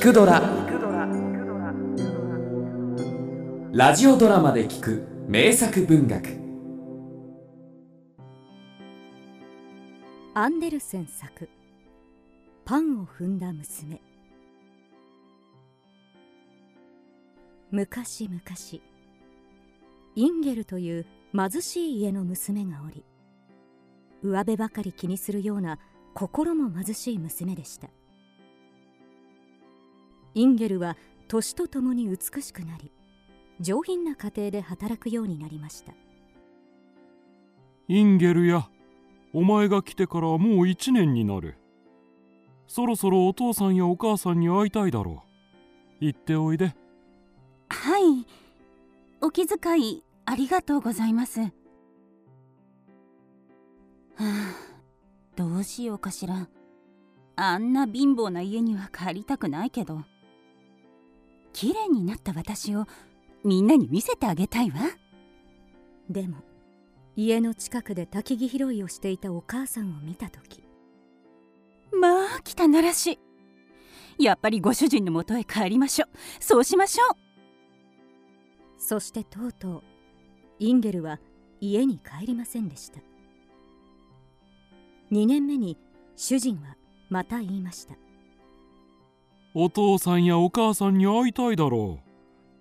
聞くドラ」ラジオドラマで聞く名作文学。アンデルセン作「パンを踏んだ娘」昔々インゲルという貧しい家の娘がおり上辺ばかり気にするような心も貧しい娘でした。インゲルは年とともに美しくなり上品な家庭で働くようになりました。インゲルやお前が来てからもう一年になる。そろそろお父さんやお母さんに会いたいだろう。行っておいで。はい。お気遣いありがとうございます。はあどうしようかしら。あんな貧乏な家には帰りたくないけど綺麗になった私をみんなに見せてあげたいわ。でも家の近くで焚き木拾いをしていたお母さんを見た時まあ汚らしい。やっぱりご主人のもとへ帰りましょう。そうしましょう。そしてとうとうインゲルは家に帰りませんでした。2年目に主人はまた言いましたお父さんやお母さんに会いたいだろう。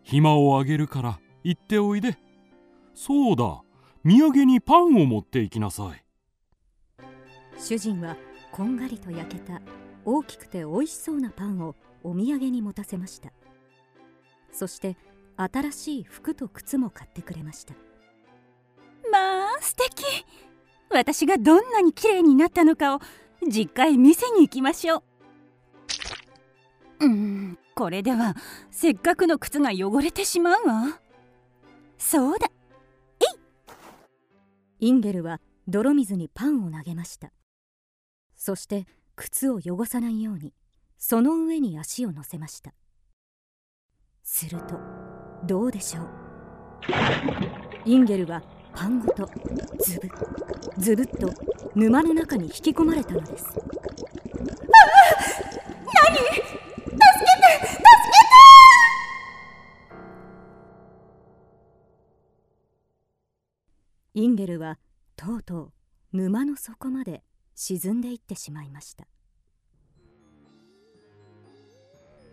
暇をあげるから行っておいで。そうだ土産にパンを持って行きなさい。主人はこんがりと焼けた大きくて美味しそうなパンをお土産に持たせました。そして新しい服と靴も買ってくれました。まあ素敵。私がどんなに綺麗になったのかを実家へ見せに行きましょう。うんこれではせっかくの靴が汚れてしまうわ。そうだ。えい。インゲルは泥水にパンを投げました。そして靴を汚さないようにその上に足を乗せました。するとどうでしょう。インゲルはパンごとズブズブっと沼の中に引き込まれたのです。インゲルはとうとう沼の底まで沈んでいってしまいました。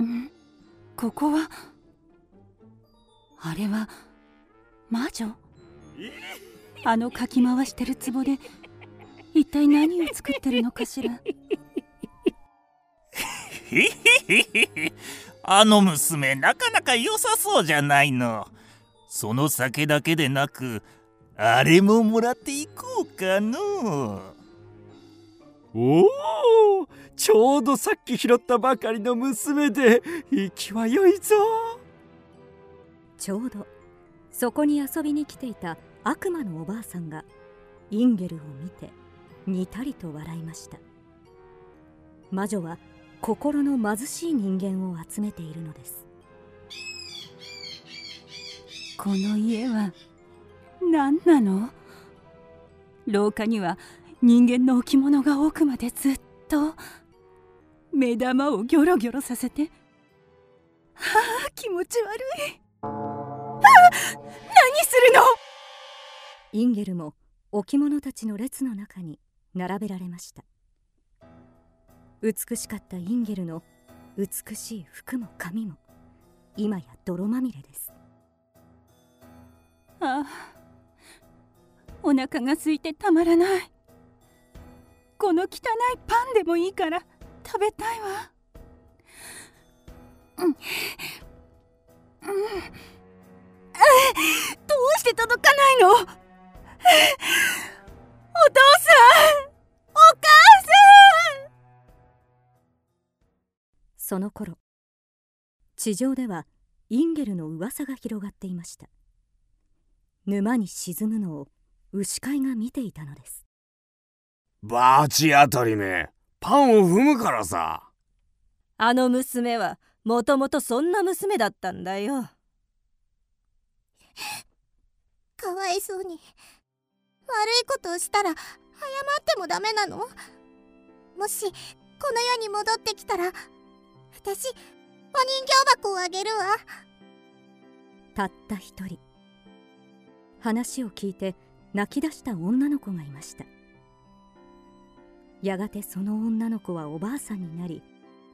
ん？ここは？あれは魔女？あのかき回してる壺で一体何を作ってるのかしら？あの娘なかなか良さそうじゃないの。その酒だけでなくあれももらっていこうかの。おおちょうどさっき拾ったばかりの娘で息は良いぞ。ちょうどそこに遊びに来ていた悪魔のおばあさんがインゲルを見てにたりと笑いました。魔女は心の貧しい人間を集めているのです。この家は何なの？廊下には人間の置物が奥までずっと。目玉をギョロギョロさせて。はあ気持ち悪い。はあ何するの？インゲルも置物たちの列の中に並べられました。美しかったインゲルの美しい服も髪も。今や泥まみれです。ああお腹が空いてたまらない。この汚いパンでもいいから食べたいわ。うん。うん。どうして届かないの？お父さん！お母さん！その頃地上ではインゲルの噂が広がっていました。沼に沈むのを牛飼いが見ていたのです。バチ当たりめ。パンを踏むからさ。あの娘はもともとそんな娘だったんだよ。かわいそうに。悪いことをしたら謝ってもダメなの？もしこの世に戻ってきたら私人形箱をあげるわ。たった一人。話を聞いて泣き出した女の子がいました。やがてその女の子はおばあさんになり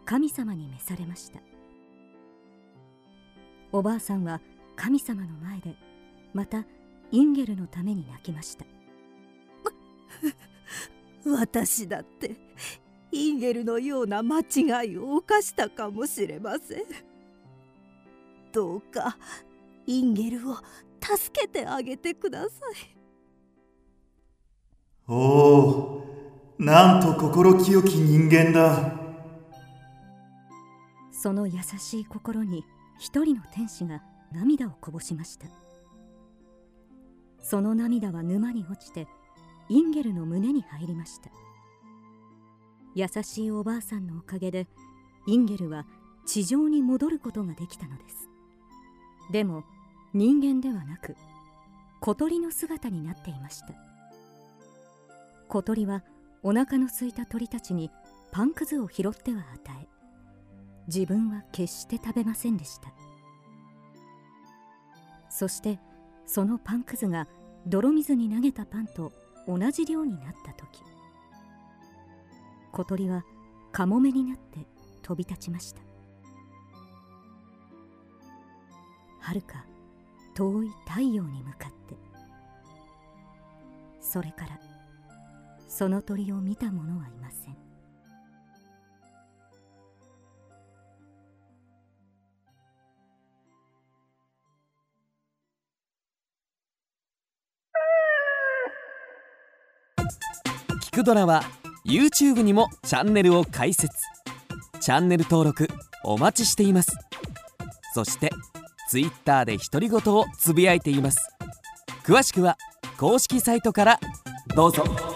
神様に召されました。おばあさんは神様の前でまたインゲルのために泣きました。私だってインゲルのような間違いを犯したかもしれません。どうかインゲルを助けてあげてください。おおなんと心清き人間だ。その優しい心に一人の天使が涙をこぼしました。その涙は沼に落ちてインゲルの胸に入りました。優しいおばあさんのおかげでインゲルは地上に戻ることができたのです。でも人間ではなく小鳥の姿になっていました。小鳥はお腹の空いた鳥たちにパンくずを拾っては与え自分は決して食べませんでした。そしてそのパンくずが泥水に投げたパンと同じ量になった時小鳥はカモメになって飛び立ちました。はるか遠い太陽に向かってそれからその鳥を見た者はいません。聞くドラは YouTube にもチャンネルを開設。チャンネル登録お待ちしています。そして Twitter で独り言をつぶやいています。詳しくは公式サイトからどうぞ。